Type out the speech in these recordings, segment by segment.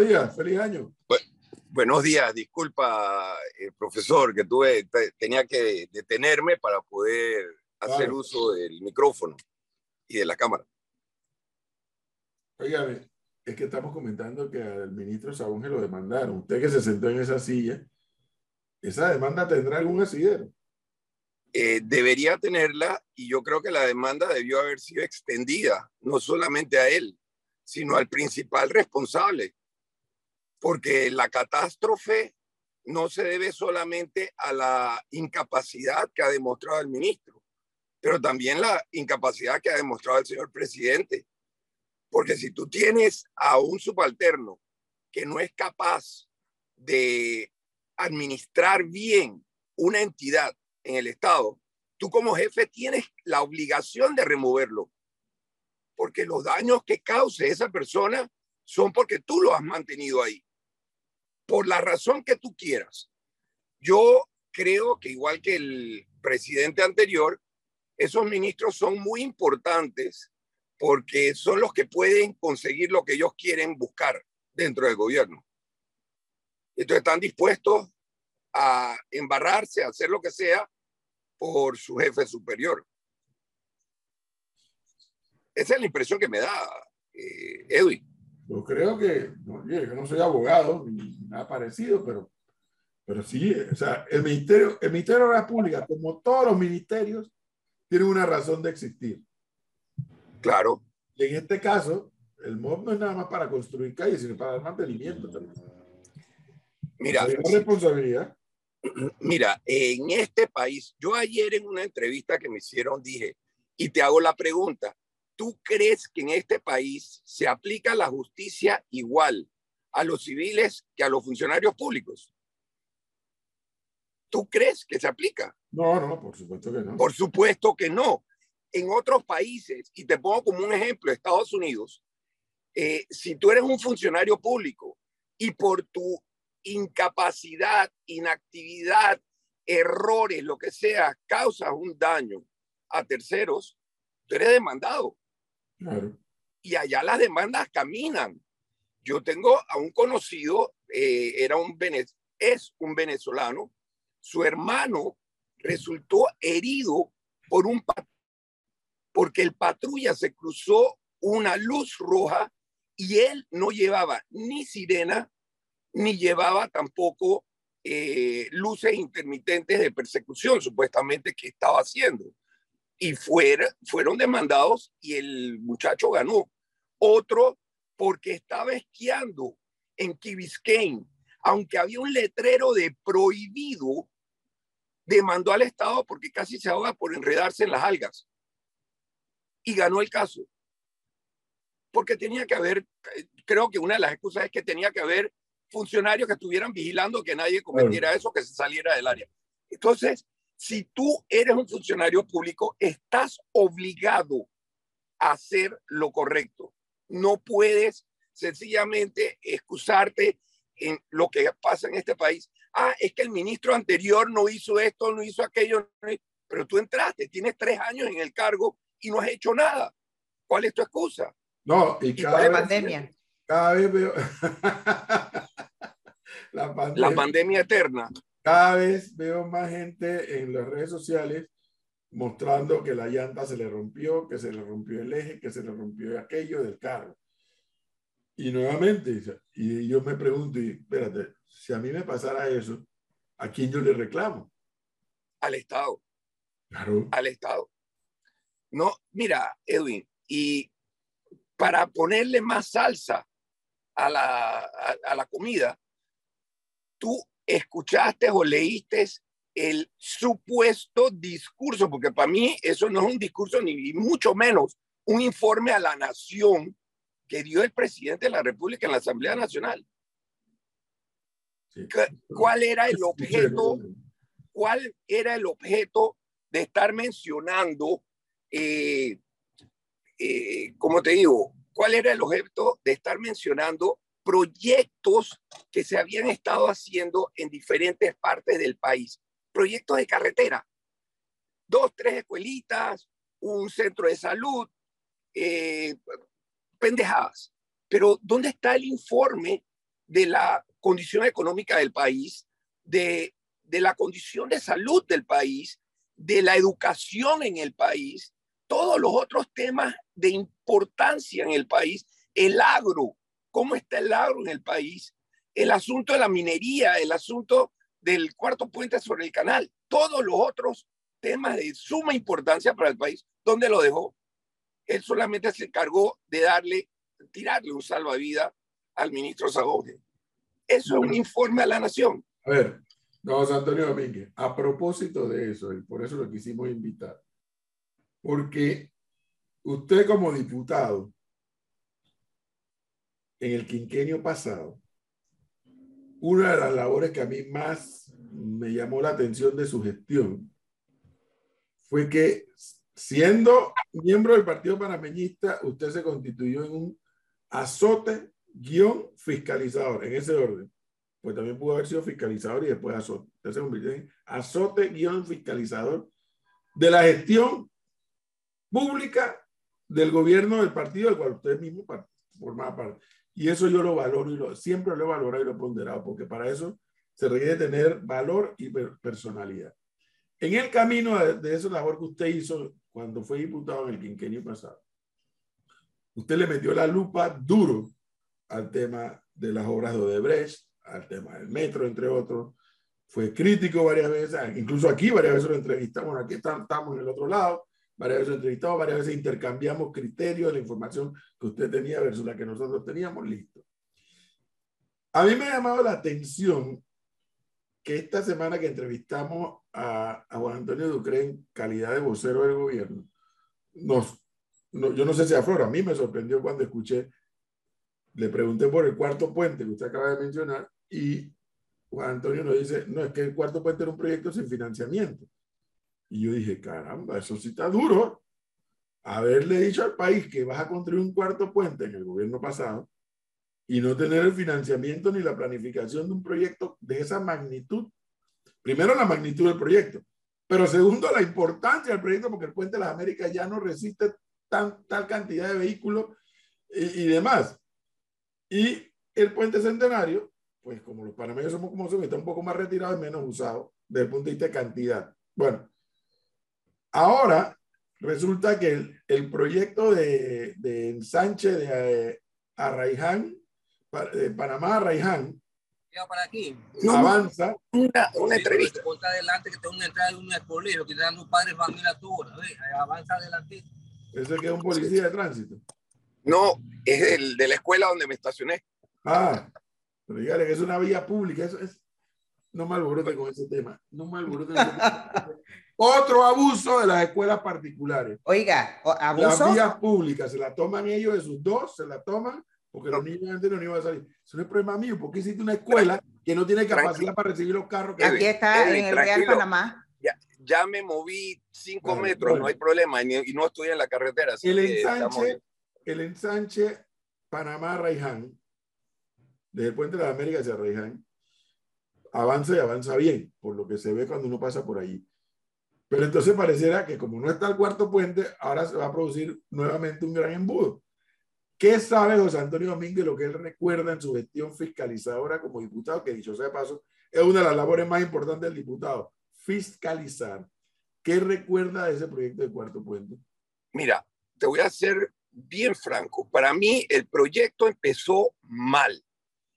buenos días, feliz año. buenos días, disculpa, eh, profesor, que tuve, tenía que detenerme para poder hacer uso del micrófono y de la cámara. Óigame, es que estamos comentando que al ministro Sabón lo demandaron. Usted que se sentó en esa silla, ¿esa demanda tendrá algún asidero? Eh, debería tenerla y yo creo que la demanda debió haber sido extendida, no solamente a él, sino al principal responsable, porque la catástrofe no se debe solamente a la incapacidad que ha demostrado el ministro, pero también la incapacidad que ha demostrado el señor presidente. Porque si tú tienes a un subalterno que no es capaz de administrar bien una entidad en el Estado, tú como jefe tienes la obligación de removerlo, porque los daños que cause esa persona son porque tú lo has mantenido ahí, por la razón que tú quieras. Yo creo que igual que el presidente anterior, esos ministros son muy importantes porque son los que pueden conseguir lo que ellos quieren buscar dentro del gobierno. Entonces están dispuestos a embarrarse, a hacer lo que sea por su jefe superior. Esa es la impresión que me da, eh, Edwin. Yo creo que, no, yo no soy abogado ni nada parecido, pero, pero sí, o sea, el Ministerio, el Ministerio de la Pública, como todos los ministerios, tiene una razón de existir. Claro. Y en este caso, el MOB no es nada más para construir calles, sino para dar mantenimiento también. Mira, responsabilidad. Mira, en este país, yo ayer en una entrevista que me hicieron dije, y te hago la pregunta, ¿tú crees que en este país se aplica la justicia igual a los civiles que a los funcionarios públicos? ¿Tú crees que se aplica? No, no, por supuesto que no. Por supuesto que no. En otros países, y te pongo como un ejemplo, Estados Unidos, eh, si tú eres un funcionario público y por tu incapacidad, inactividad, errores, lo que sea, causas un daño a terceros, tú eres demandado. Y allá las demandas caminan. Yo tengo a un conocido, eh, era un es un venezolano, su hermano resultó herido por un porque el patrulla se cruzó una luz roja y él no llevaba ni sirena ni llevaba tampoco eh, luces intermitentes de persecución, supuestamente que estaba haciendo. Y fueron demandados y el muchacho ganó. Otro porque estaba esquiando en Key Biscayne, aunque había un letrero de prohibido, demandó al Estado porque casi se ahoga por enredarse en las algas. Y ganó el caso. Porque tenía que haber, creo que una de las excusas es que tenía que haber funcionarios que estuvieran vigilando que nadie cometiera eso, que se saliera del área. Entonces, si tú eres un funcionario público, estás obligado a hacer lo correcto. No puedes sencillamente excusarte en lo que pasa en este país. Ah, es que el ministro anterior no hizo esto, no hizo aquello, pero tú entraste, tienes tres años en el cargo y no has hecho nada. ¿Cuál es tu excusa? No, y, cada pandemia. Cada vez veo. la, pandemia, eterna. Cada vez veo más gente en las redes sociales mostrando que la llanta se le rompió, que se le rompió el eje, que se le rompió aquello del carro. Y nuevamente, y yo me pregunto, y espérate, si a mí me pasara eso, ¿a quién yo le reclamo? Al Estado. Claro. Al Estado. No, mira, Edwin, y para ponerle más salsa a la, a, la comida, tú escuchaste o leíste el supuesto discurso, porque para mí eso no es un discurso ni mucho menos un informe a la nación que dio el presidente de la República en la Asamblea Nacional. ¿Cuál era el objeto? ¿Cuál era el objeto de estar mencionando, eh, eh, como te digo, cuál era el objeto de estar mencionando proyectos que se habían estado haciendo en diferentes partes del país. Proyectos de carretera. Dos, tres escuelitas, un centro de salud, eh, pendejadas. Pero ¿dónde está el informe de la condición económica del país, de, de la condición de salud del país, de la educación en el país, todos los otros temas de importancia en el país, el agro, cómo está el agro en el país, el asunto de la minería, el asunto del cuarto puente sobre el canal, todos los otros temas de suma importancia para el país, ¿dónde lo dejó? Él solamente se encargó de darle, tirarle un salvavidas al ministro Sagoge. Eso es un informe a la nación. A ver, don Antonio Domínguez, a propósito de eso, y por eso lo quisimos invitar, porque usted como diputado, en el quinquenio pasado, una de las labores que a mí más me llamó la atención de su gestión fue que siendo miembro del Partido Panameñista, usted se constituyó en un azote guion fiscalizador, en ese orden. Pues también pudo haber sido fiscalizador y después azote. Usted se convirtió en azote guion fiscalizador de la gestión pública del gobierno del partido del cual usted mismo formaba parte. Y eso yo lo valoro y lo, siempre lo he valorado y lo he ponderado, porque para eso se requiere tener valor y personalidad. En el camino de, de esa labor que usted hizo cuando fue diputado en el quinquenio pasado, usted le metió la lupa duro al tema de las obras de Odebrecht, al tema del metro, entre otros. Fue crítico varias veces, incluso aquí varias veces lo entrevistamos, aquí estamos en el otro lado, varias veces lo entrevistamos, varias veces intercambiamos criterios la información que usted tenía versus la que nosotros teníamos, listo. A mí me ha llamado la atención que esta semana que entrevistamos a, Juan Antonio Ducre en calidad de vocero del gobierno, nos, yo no sé si a Flor, a mí me sorprendió cuando escuché, le pregunté por el cuarto puente que usted acaba de mencionar y Juan Antonio nos dice, no, es que el cuarto puente era un proyecto sin financiamiento. Y yo dije, caramba, eso sí está duro. Haberle dicho al país que vas a construir un cuarto puente en el gobierno pasado y no tener el financiamiento ni la planificación de un proyecto de esa magnitud. Primero, la magnitud del proyecto, pero segundo, la importancia del proyecto, porque el Puente de las Américas ya no resiste tan, tal cantidad de vehículos y, demás. Y el Puente Centenario, pues como los panameños somos como son, está un poco más retirado y menos usado desde el punto de vista de cantidad. Bueno, ahora resulta que el, el proyecto de, de ensanche de eh, Arraiján de Panamá a Raiján. para aquí. Avanza. Una, una entrevista. Ponte adelante que tengo una entrada de un colegio que te dan un padre familia toda. Avanza adelante. ¿Ese que es un policía de tránsito? No, es el de la escuela donde me estacioné. Ah, pero dígale que es una vía pública. Eso es. No me alborote con ese tema. No me alborote con ese tema. Otro abuso de las escuelas particulares. Oiga, abuso. Las vías públicas se la toman ellos de sus dos, se la toman porque los niños antes no iban a salir. Eso no es problema mío, porque hiciste una escuela que no tiene capacidad para recibir los carros. Que Aquí está en el Real Panamá. Ya, ya, me moví cinco metros, no hay problema, y, no estoy en la carretera. El ensanche, el ensanche Panamá-Raiján, desde el puente de la América hacia Raiján, avanza y avanza bien, por lo que se ve cuando uno pasa por ahí. Pero entonces pareciera que como no está el cuarto puente, ahora se va a producir nuevamente un gran embudo. ¿Qué sabe José Antonio Domínguez lo que él recuerda en su gestión fiscalizadora como diputado? Que dicho sea de paso, es una de las labores más importantes del diputado, fiscalizar. ¿Qué recuerda de ese proyecto de Cuarto Puente? Mira, te voy a ser bien franco. Para mí el proyecto empezó mal.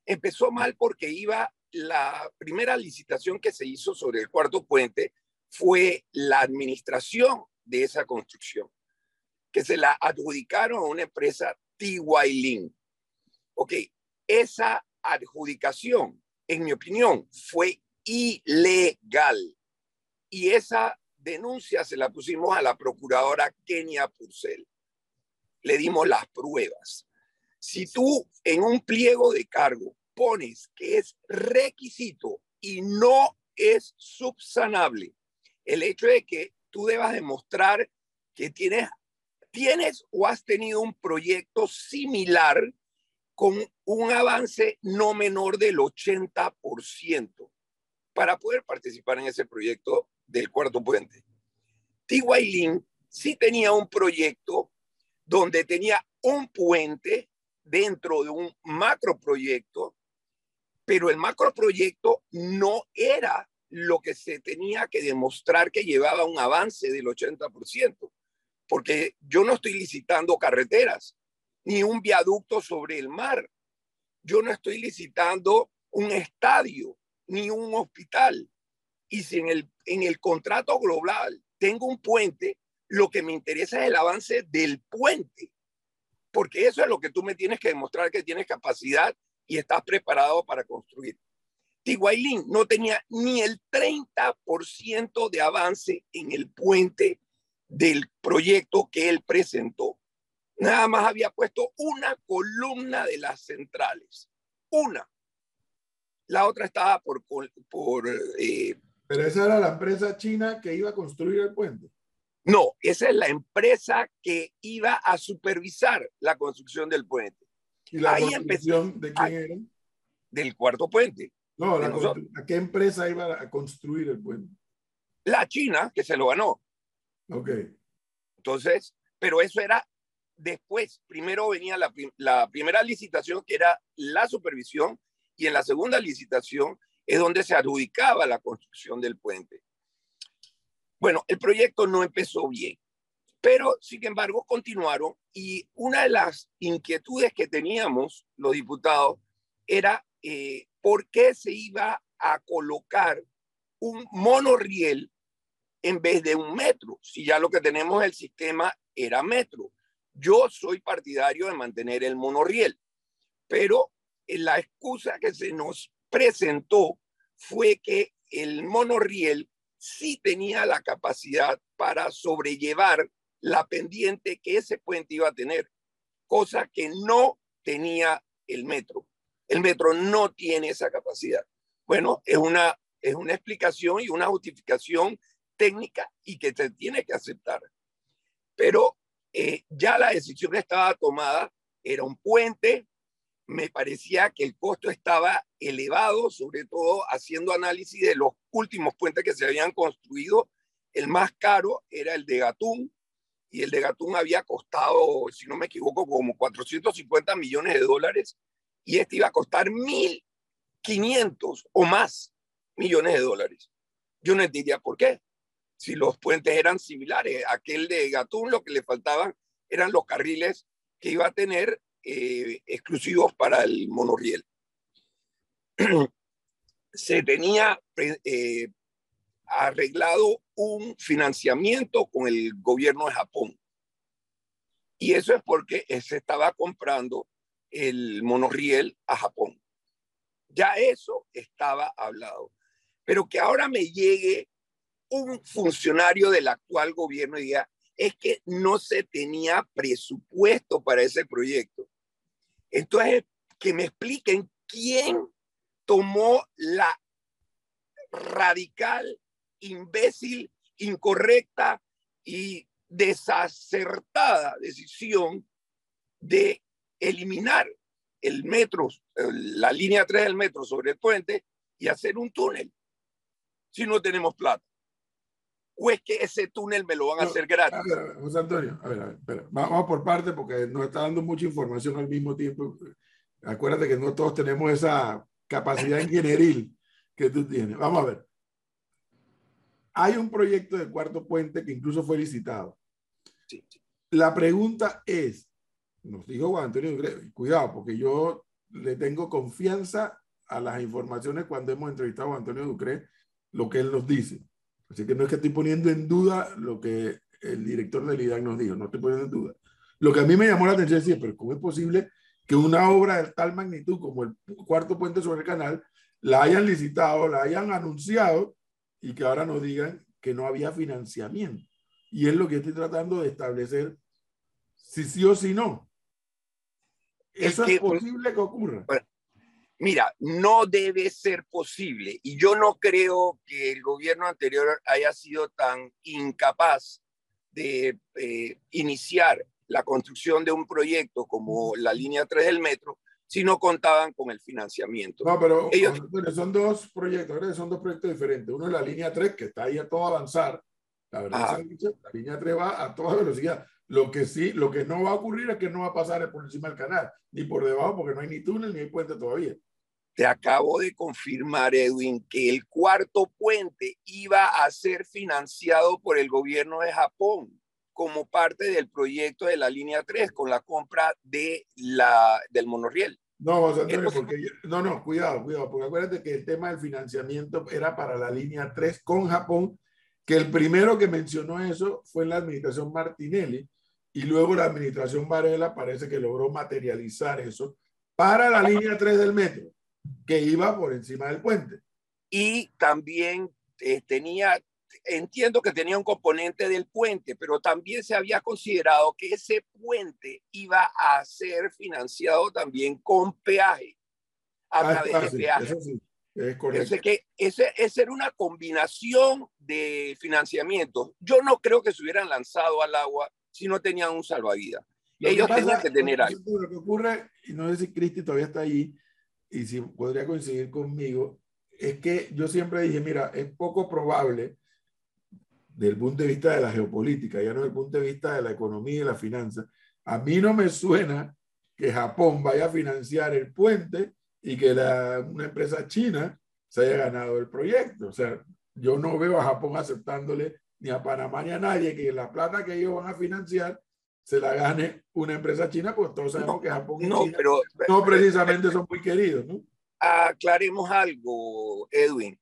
Empezó mal porque iba la primera licitación que se hizo sobre el Cuarto Puente fue la administración de esa construcción, que se la adjudicaron a una empresa T. Ok, esa adjudicación, en mi opinión, fue ilegal. Y esa denuncia se la pusimos a la procuradora Kenia Purcell. Le dimos las pruebas. Si tú en un pliego de cargo pones que es requisito y no es subsanable el hecho de que tú debas demostrar que tienes ¿Tienes o has tenido un proyecto similar con un avance no menor del 80% para poder participar en ese proyecto del cuarto puente? Tiguailín sí tenía un proyecto donde tenía un puente dentro de un macro proyecto pero el macroproyecto no era lo que se tenía que demostrar que llevaba un avance del 80%, porque yo no estoy licitando carreteras, ni un viaducto sobre el mar, yo no estoy licitando un estadio, ni un hospital. Y si en el, en el contrato global tengo un puente, lo que me interesa es el avance del puente, porque eso es lo que tú me tienes que demostrar que tienes capacidad y estás preparado para construir. Tiguailín no tenía ni el 30% de avance en el puente del proyecto que él presentó. Nada más había puesto una columna de las centrales. Una. La otra estaba por... por eh, Pero esa era la empresa china que iba a construir el puente. No, esa es la empresa que iba a supervisar la construcción del puente. ¿Y la Ahí construcción de quién era? Del cuarto puente. No, la ¿a qué empresa iba a construir el puente? La China, que se lo ganó. Ok. Entonces, pero eso era después. Primero venía la, la primera licitación, que era la supervisión, y en la segunda licitación es donde se adjudicaba la construcción del puente. Bueno, el proyecto no empezó bien, pero sin embargo continuaron y una de las inquietudes que teníamos los diputados era eh, por qué se iba a colocar un monorriel en vez de un metro, si ya lo que tenemos el sistema era metro. Yo soy partidario de mantener el monorriel, pero la excusa que se nos presentó fue que el monorriel sí tenía la capacidad para sobrellevar la pendiente que ese puente iba a tener, cosa que no tenía el metro. El metro no tiene esa capacidad. Bueno, es una, es una explicación y una justificación técnica y que se tiene que aceptar. Pero eh, ya la decisión estaba tomada, era un puente, me parecía que el costo estaba elevado, sobre todo haciendo análisis de los últimos puentes que se habían construido. El más caro era el de Gatún, y el de Gatún había costado, si no me equivoco, como 450 millones de dólares, y este iba a costar 1.500 o más millones de dólares. Yo no entendía por qué. Si los puentes eran similares, aquel de Gatún lo que le faltaban eran los carriles que iba a tener eh, exclusivos para el monorriel. Se tenía eh, arreglado un financiamiento con el gobierno de Japón. Y eso es porque se estaba comprando el monorriel a Japón. Ya eso estaba hablado. Pero que ahora me llegue un funcionario del actual gobierno y diga, es que no se tenía presupuesto para ese proyecto. Entonces, que me expliquen quién tomó la radical, imbécil, incorrecta y desacertada decisión de eliminar el metro, la línea 3 del metro sobre el puente y hacer un túnel si no tenemos plata. ¿O es que ese túnel me lo van a hacer gratis? A ver, José Antonio, a ver, a ver, vamos por parte porque nos está dando mucha información al mismo tiempo. Acuérdate que no todos tenemos esa capacidad ingenieril que tú tienes. Vamos a ver. Hay un proyecto de cuarto puente que incluso fue licitado. Sí, La pregunta es, nos dijo Juan Antonio, cuidado, porque yo le tengo confianza a las informaciones cuando hemos entrevistado a Antonio Ducre, lo que él nos dice. Así que no es que estoy poniendo en duda lo que el director del IDAC nos dijo, no estoy poniendo en duda. Lo que a mí me llamó la atención es pero ¿cómo es posible que una obra de tal magnitud como el cuarto puente sobre el canal la hayan licitado, la hayan anunciado y que ahora nos digan que no había financiamiento? Y es lo que estoy tratando de establecer si sí o si no. ¿Eso es, posible que ocurra? Mira, no debe ser posible y yo no creo que el gobierno anterior haya sido tan incapaz de eh, iniciar la construcción de un proyecto como la línea 3 del metro si no contaban con el financiamiento. No, pero Ellos... son dos proyectos, son dos proyectos diferentes. Uno es la línea 3, que está ahí a todo avanzar. La verdad es que la línea 3 va a toda velocidad. Lo que sí, lo que no va a ocurrir es que no va a pasar por encima del canal, ni por debajo, porque no hay ni túnel ni hay puente todavía. Te acabo de confirmar, Edwin, que el cuarto puente iba a ser financiado por el gobierno de Japón como parte del proyecto de la línea 3 con la compra de la, del monorriel. No, Antonio, porque no, no, cuidado, cuidado, porque acuérdate que el tema del financiamiento era para la línea 3 con Japón, que el primero que mencionó eso fue en la administración Martinelli, y luego la administración Varela parece que logró materializar eso para la línea 3 del metro, que iba por encima del puente. Y también eh, tenía, entiendo que tenía un componente del puente, pero también se había considerado que ese puente iba a ser financiado también con peaje, a ah, través de peaje. Eso sí, es correcto. que ese, esa era una combinación de financiamiento. Yo no creo que se hubieran lanzado al agua si no tenían un salvavidas. Ellos tenían que tener algo. Lo que ocurre, y no sé si Cristi todavía está ahí, y si podría coincidir conmigo, es que yo siempre dije, mira, es poco probable del punto de vista de la geopolítica, ya no desde el punto de vista de la economía y la finanza. A mí no me suena que Japón vaya a financiar el puente y que la, una empresa china se haya ganado el proyecto. O sea, yo no veo a Japón aceptándole ni a Panamá ni a nadie que la plata que ellos van a financiar se la gane una empresa china, pues todos sabemos que Japón y no, China pero, no precisamente son muy queridos, ¿no? Aclaremos algo, Edwin.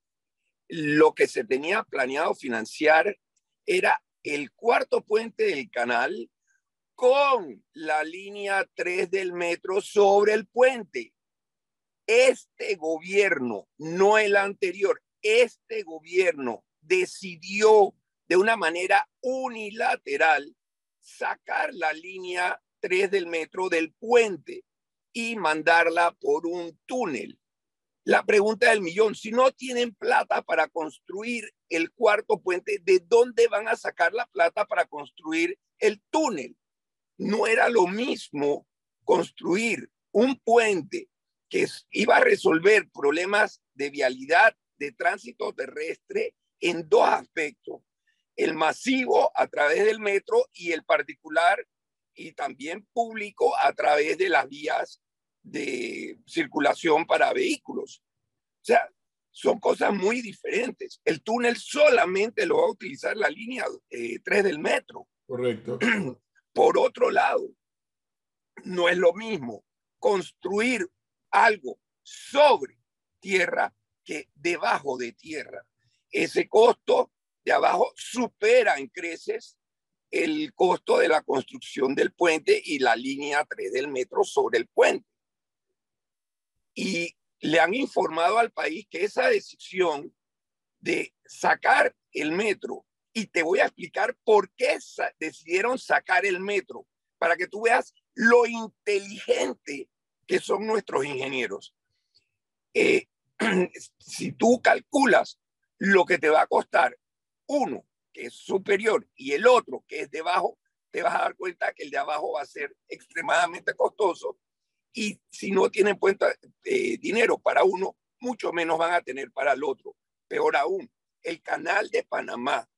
Lo que se tenía planeado financiar era el cuarto puente del canal con la línea 3 del metro sobre el puente. Este gobierno, no el anterior, este gobierno decidió de una manera unilateral sacar la línea 3 del metro del puente y mandarla por un túnel. La pregunta del millón, si no tienen plata para construir el cuarto puente, ¿de dónde van a sacar la plata para construir el túnel? No era lo mismo construir un puente que iba a resolver problemas de vialidad, de tránsito terrestre en dos aspectos el masivo a través del metro y el particular y también público a través de las vías de circulación para vehículos. O sea, son cosas muy diferentes. El túnel solamente lo va a utilizar la línea 3 eh, del metro. Correcto. Por otro lado, no es lo mismo construir algo sobre tierra que debajo de tierra. Ese costo de abajo supera en creces el costo de la construcción del puente y la línea 3 del metro sobre el puente. Y le han informado al país que esa decisión de sacar el metro, y te voy a explicar por qué decidieron sacar el metro, para que tú veas lo inteligente que son nuestros ingenieros. Eh, si tú calculas lo que te va a costar uno que es superior y el otro que es debajo, te vas a dar cuenta que el de abajo va a ser extremadamente costoso y si no tienen cuenta eh, dinero para uno, mucho menos van a tener para el otro. Peor aún, el canal de Panamá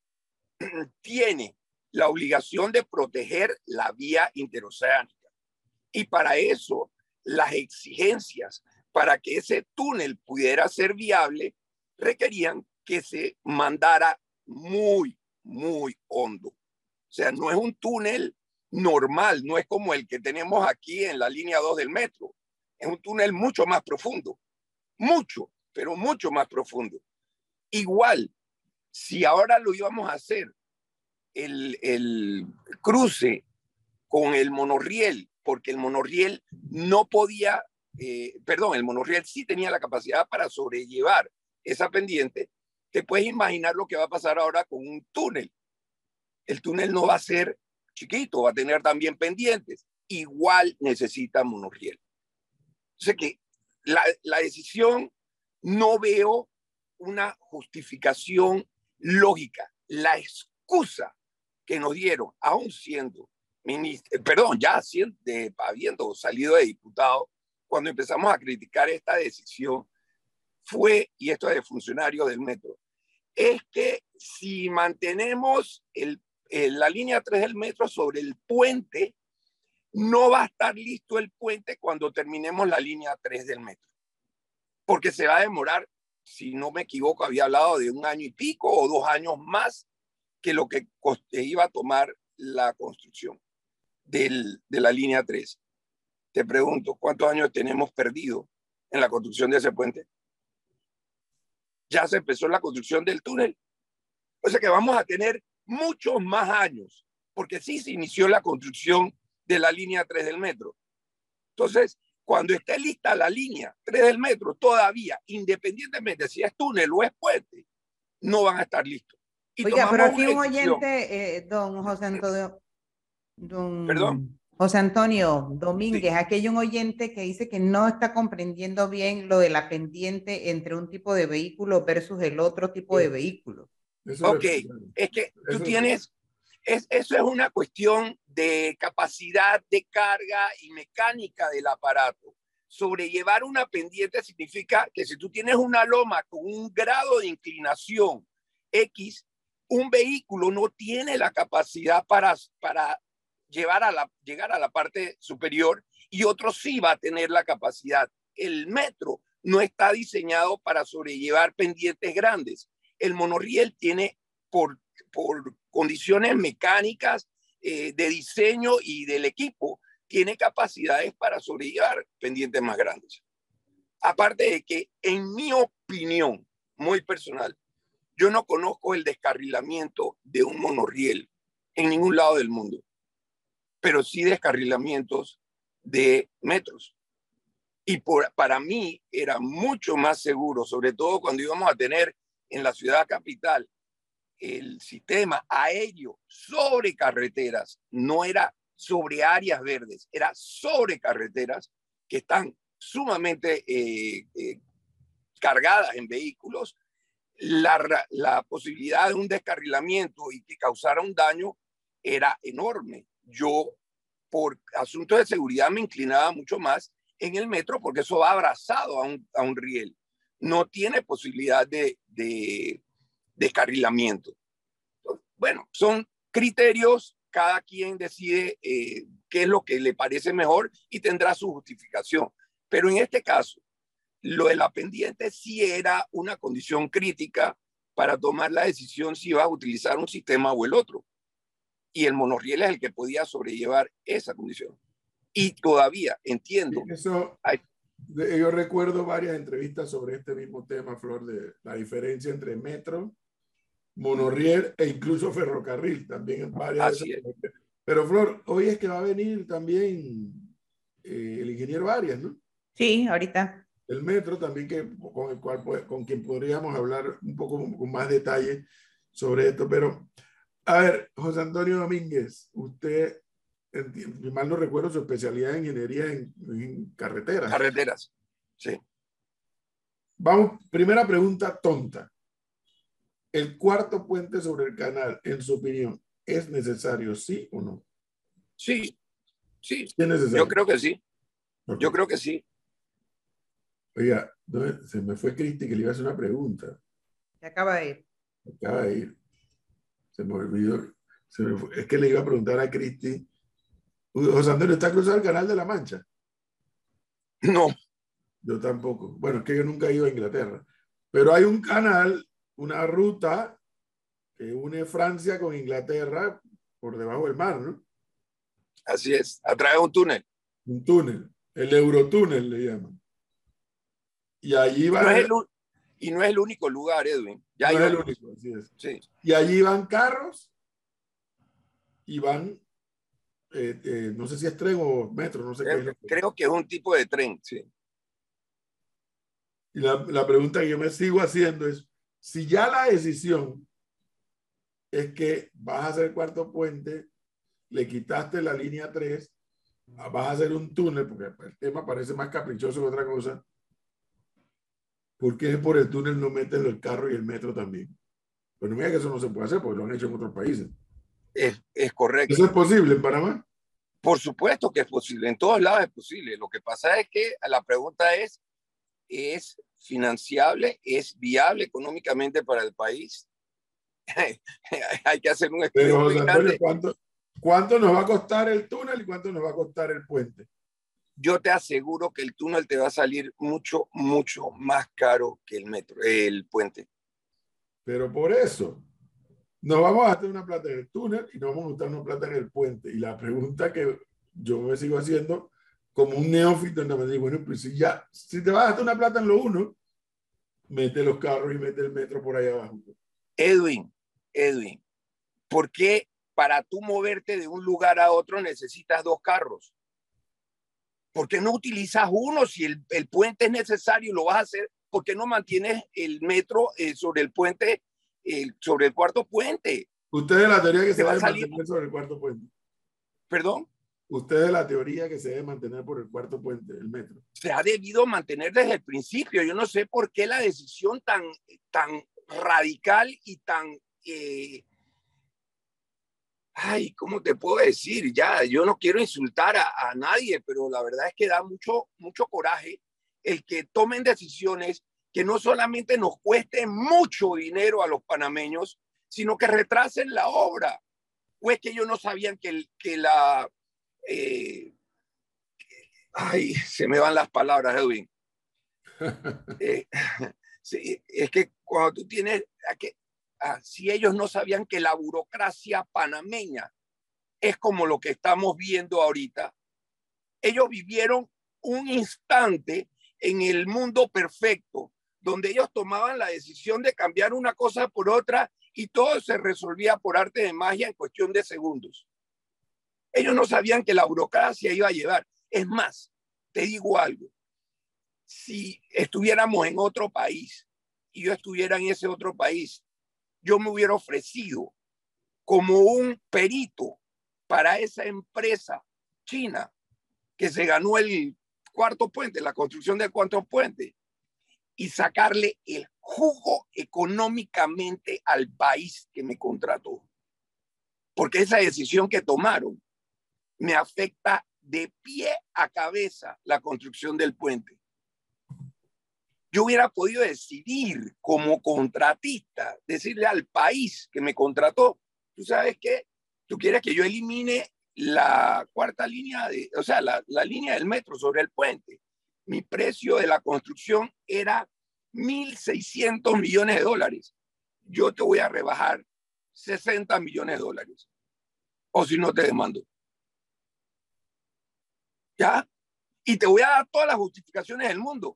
tiene la obligación de proteger la vía interoceánica y para eso las exigencias para que ese túnel pudiera ser viable requerían que se mandara muy, muy hondo. O sea, no es un túnel normal, no es como el que tenemos aquí en la línea 2 del metro. Es un túnel mucho más profundo, mucho, pero mucho más profundo. Igual, si ahora lo íbamos a hacer, el, el cruce con el monorriel, porque el monorriel no podía, eh, perdón, el monorriel sí tenía la capacidad para sobrellevar esa pendiente, te puedes imaginar lo que va a pasar ahora con un túnel. El túnel no va a ser chiquito, va a tener también pendientes. Igual necesita monorriel. Sea que la, la decisión no veo una justificación lógica. La excusa que nos dieron, aún siendo ministro, perdón, ya siendo, habiendo salido de diputado, cuando empezamos a criticar esta decisión, fue, y esto es de funcionario del metro, es que si mantenemos el, la línea 3 del metro sobre el puente, no va a estar listo el puente cuando terminemos la línea 3 del metro. porque se va a demorar, si no me equivoco, había hablado de un año y pico o dos años más que lo que iba a tomar la construcción de la línea 3. Te pregunto, ¿cuántos años tenemos perdido en la construcción de ese puente? Ya se empezó la construcción del túnel. O sea que vamos a tener muchos más años, porque sí se inició la construcción de la línea 3 del metro. Entonces, cuando esté lista la línea 3 del metro, todavía, independientemente si es túnel o es puente, no van a estar listos. Oiga, pero aquí un oyente, eh, don José Antonio, don Perdón. José Antonio Domínguez, aquí hay un oyente que dice que no está comprendiendo bien lo de la pendiente entre un tipo de vehículo versus el otro tipo de vehículo. ok, es que tú tienes, es, eso es una cuestión de capacidad de carga y mecánica del aparato. Sobrellevar una pendiente significa que si tú tienes una loma con un grado de inclinación X, un vehículo no tiene la capacidad para, para llevar a llegar a la parte superior y otro sí va a tener la capacidad. El metro no está diseñado para sobrellevar pendientes grandes. El monorriel tiene por, por condiciones mecánicas eh, de diseño y del equipo, tiene capacidades para sobrellevar pendientes más grandes. Aparte de que, en mi opinión muy personal, yo no conozco el descarrilamiento de un monorriel en ningún lado del mundo, pero sí descarrilamientos de metros. Y para mí era mucho más seguro, sobre todo cuando íbamos a tener en la ciudad capital el sistema aéreo sobre carreteras, no era sobre áreas verdes, era sobre carreteras que están sumamente eh, eh, cargadas en vehículos, la, posibilidad de un descarrilamiento y que causara un daño era enorme. Yo, por asuntos de seguridad, me inclinaba mucho más en el metro porque eso va abrazado a un, a un riel. No tiene posibilidad de, de descarrilamiento. Bueno, son criterios, cada quien decide eh, qué es lo que le parece mejor y tendrá su justificación. Pero en este caso, lo de la pendiente sí era una condición crítica para tomar la decisión si iba a utilizar un sistema o el otro. Y el monorriel es el que podía sobrellevar esa condición. Y todavía entiendo. Eso, yo recuerdo varias entrevistas sobre este mismo tema, Flor, de la diferencia entre metro monorriel e incluso ferrocarril también en varias. Pero Flor, hoy es que va a venir también eh, el ingeniero Arias, ¿no? Sí, ahorita. El metro también que con el cual con quien podríamos hablar un poco con más detalle sobre esto, pero a ver, José Antonio Domínguez, usted, mal no recuerdo su especialidad en ingeniería en, en carreteras. Carreteras, sí. Vamos, primera pregunta tonta. El cuarto puente sobre el canal, en su opinión, ¿es necesario, sí o no? Sí, sí. Yo creo que sí. Yo creo que sí. Oiga, se me fue Cristi que le iba a hacer una pregunta. Se acaba de ir. acaba de ir. Se me olvidó. Es que le iba a preguntar a Cristi. José Antonio, ¿está cruzado el canal de la Mancha? No. Yo tampoco. Bueno, es que yo nunca he ido a Inglaterra. Pero hay un canal una ruta que une Francia con Inglaterra por debajo del mar, ¿no? Así es, a través de un túnel. Un túnel, el Eurotúnel le llaman. Y allí van... y no es el único lugar, Edwin. Ya no es el único, así es. Sí. Y allí van carros y van, eh, eh, no sé si es tren o metro, no sé creo, qué es. Creo que es un tipo de tren, sí. Y la, la pregunta que yo me sigo haciendo es, si ya la decisión es que vas a hacer cuarto puente, le quitaste la línea 3, vas a hacer un túnel, porque el tema parece más caprichoso que otra cosa, ¿por qué por el túnel no meten el carro y el metro también? Pues no me que eso no se puede hacer, porque lo han hecho en otros países. Es, es correcto. ¿Eso es posible en Panamá? Por supuesto que es posible, en todos lados es posible. Lo que pasa es que la pregunta es, ¿es financiable, es viable económicamente para el país. Hay que hacer un estudio. ¿cuánto, ¿cuánto, nos va a costar el túnel y cuánto nos va a costar el puente? Yo te aseguro que el túnel te va a salir mucho, mucho más caro que el metro, el puente. Pero por eso, nos vamos a gastar una plata en el túnel y nos vamos a gastar una plata en el puente. Y la pregunta que yo me sigo haciendo como un neófito, me digo, bueno, pues si ya, si te vas a gastar una plata en lo uno, mete los carros y mete el metro por ahí abajo. Edwin, Edwin, ¿por qué para tú moverte de un lugar a otro necesitas dos carros? ¿Por qué no utilizas uno si el, el puente es necesario y lo vas a hacer? ¿Por qué no mantienes el metro eh, sobre el puente, sobre el cuarto puente? Usted es la teoría que se, va a debe salir- mantener sobre el cuarto puente. Perdón, Usted es la teoría que se debe mantener por el cuarto puente, el metro. se ha debido mantener desde el principio. Yo no sé por qué la decisión tan, tan radical y tan... eh, ay, ¿cómo te puedo decir? Ya, yo no quiero insultar a, a nadie, pero la verdad es que da mucho, mucho coraje el que tomen decisiones que no solamente nos cuesten mucho dinero a los panameños, sino que retrasen la obra. O es que ellos no sabían que, el- que la... eh, ay, se me van las palabras, Edwin. Eh, sí, es que cuando tú tienes, si ellos no sabían que la burocracia panameña es como lo que estamos viendo ahorita, ellos vivieron un instante en el mundo perfecto, donde ellos tomaban la decisión de cambiar una cosa por otra y todo se resolvía por arte de magia en cuestión de segundos. Ellos no sabían que la burocracia iba a llevar. Es más, te digo algo, si estuviéramos en otro país y yo estuviera en ese otro país, yo me hubiera ofrecido como un perito para esa empresa china que se ganó el cuarto puente, la construcción del cuarto puente, y sacarle el jugo económicamente al país que me contrató. Porque esa decisión que tomaron me afecta de pie a cabeza la construcción del puente. Yo hubiera podido decidir como contratista, decirle al país que me contrató, tú sabes qué, tú quieres que yo elimine la cuarta línea, de, o sea, la, la línea del metro sobre el puente. Mi precio de la construcción era 1.600 millones de dólares. Yo te voy a rebajar 60 millones de dólares. O si no, te demando. ¿Ya? Y te voy a dar todas las justificaciones del mundo.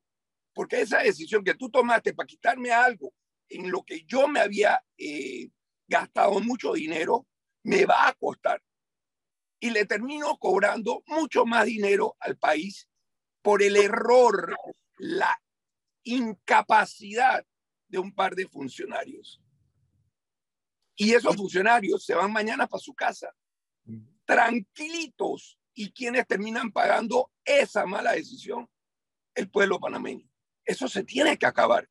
Porque esa decisión que tú tomaste para quitarme algo en lo que yo me había eh, gastado mucho dinero, me va a costar. Y le termino cobrando mucho más dinero al país por el error, la incapacidad de un par de funcionarios. Y esos funcionarios se van mañana para su casa, tranquilitos. ¿Y quienes terminan pagando esa mala decisión? El pueblo panameño. Eso se tiene que acabar.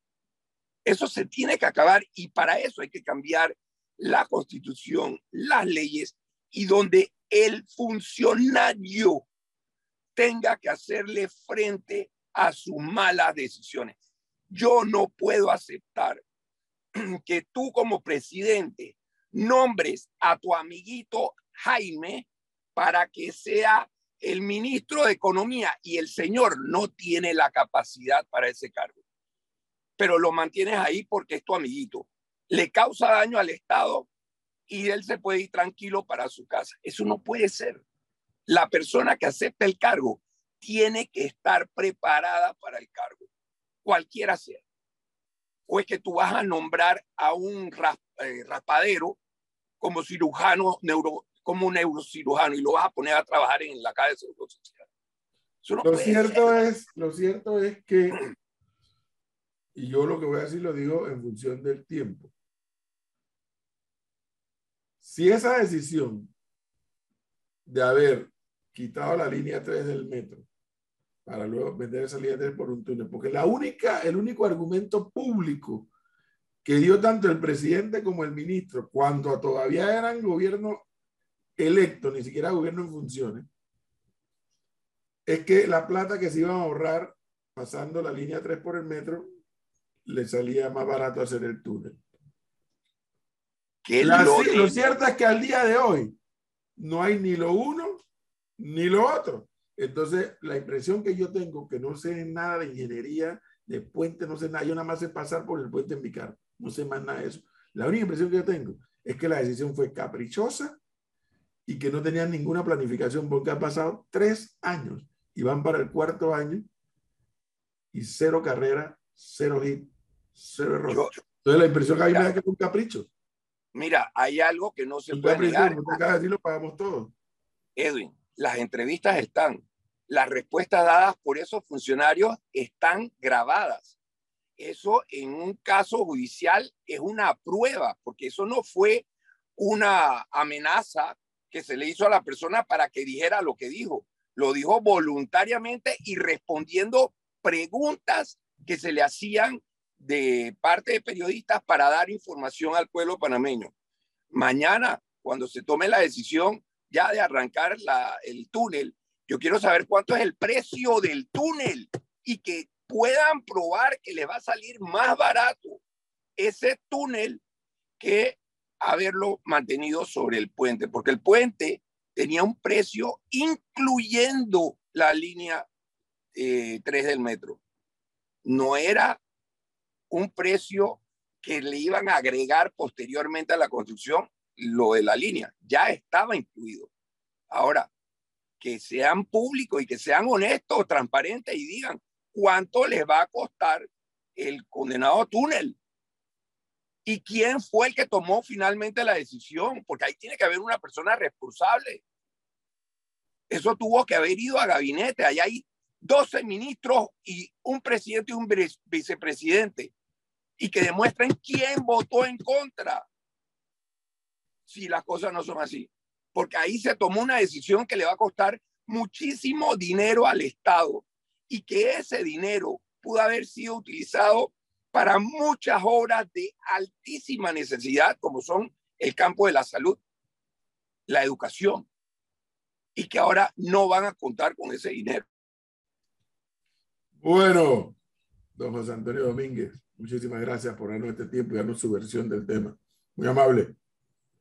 Eso se tiene que acabar y para eso hay que cambiar la constitución, las leyes y donde el funcionario tenga que hacerle frente a sus malas decisiones. Yo no puedo aceptar que tú como presidente nombres a tu amiguito Jaime para que sea el ministro de Economía y el señor no tiene la capacidad para ese cargo. Pero lo mantienes ahí porque es tu amiguito. Le causa daño al Estado y él se puede ir tranquilo para su casa. Eso no puede ser. La persona que acepta el cargo tiene que estar preparada para el cargo, cualquiera sea. O es que tú vas a nombrar a un eh, raspadero como cirujano, neuro, como un neurocirujano y lo vas a poner a trabajar en la calle de seguro social. No lo, cierto ser. es, lo cierto es que, y yo lo que voy a decir lo digo en función del tiempo. Si esa decisión de haber quitado la línea 3 del metro para luego vender esa línea 3 por un túnel, porque la única, el único argumento público que dio tanto el presidente como el ministro, cuando todavía eran gobierno electo, ni siquiera gobierno en funciones, es que la plata que se iba a ahorrar pasando la línea 3 por el metro, le salía más barato hacer el túnel. La, lo cierto es que al día de hoy no hay ni lo uno ni lo otro. Entonces, la impresión que yo tengo, que no sé nada de ingeniería, de puente, no sé nada, yo nada más sé pasar por el puente en mi carro, no sé más nada de eso. La única impresión que yo tengo es que la decisión fue caprichosa y que no tenían ninguna planificación porque han pasado tres años y van para el cuarto año y cero carrera, cero hit, cero error. Entonces la impresión que hay me da que es un capricho. Mira, hay algo que no se Un puede capricho, negar. no decir, lo pagamos todos. Edwin, las entrevistas están, las respuestas dadas por esos funcionarios están grabadas. Eso en un caso judicial es una prueba, porque eso no fue una amenaza que se le hizo a la persona para que dijera lo que dijo. Lo dijo voluntariamente y respondiendo preguntas que se le hacían de parte de periodistas para dar información al pueblo panameño. Mañana, cuando se tome la decisión ya de arrancar la, el túnel, yo quiero saber cuánto es el precio del túnel y que puedan probar que les va a salir más barato ese túnel que haberlo mantenido sobre el puente, porque el puente tenía un precio incluyendo la línea eh, 3 del metro. No era un precio que le iban a agregar posteriormente a la construcción lo de la línea, ya estaba incluido. Ahora, que sean públicos y que sean honestos, transparentes y digan cuánto les va a costar el condenado túnel y quién fue el que tomó finalmente la decisión, porque ahí tiene que haber una persona responsable. Eso tuvo que haber ido a gabinete. Ahí hay 12 ministros y un presidente y un vicepresidente y que demuestren quién votó en contra si las cosas no son así. Porque ahí se tomó una decisión que le va a costar muchísimo dinero al Estado y que ese dinero pudo haber sido utilizado para muchas obras de altísima necesidad, como son el campo de la salud, la educación, y que ahora no van a contar con ese dinero. Bueno, don José Antonio Domínguez, muchísimas gracias por darnos este tiempo y darnos su versión del tema. Muy amable.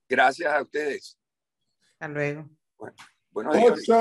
Gracias a ustedes. Hasta luego. Bueno, buenos días. Ocho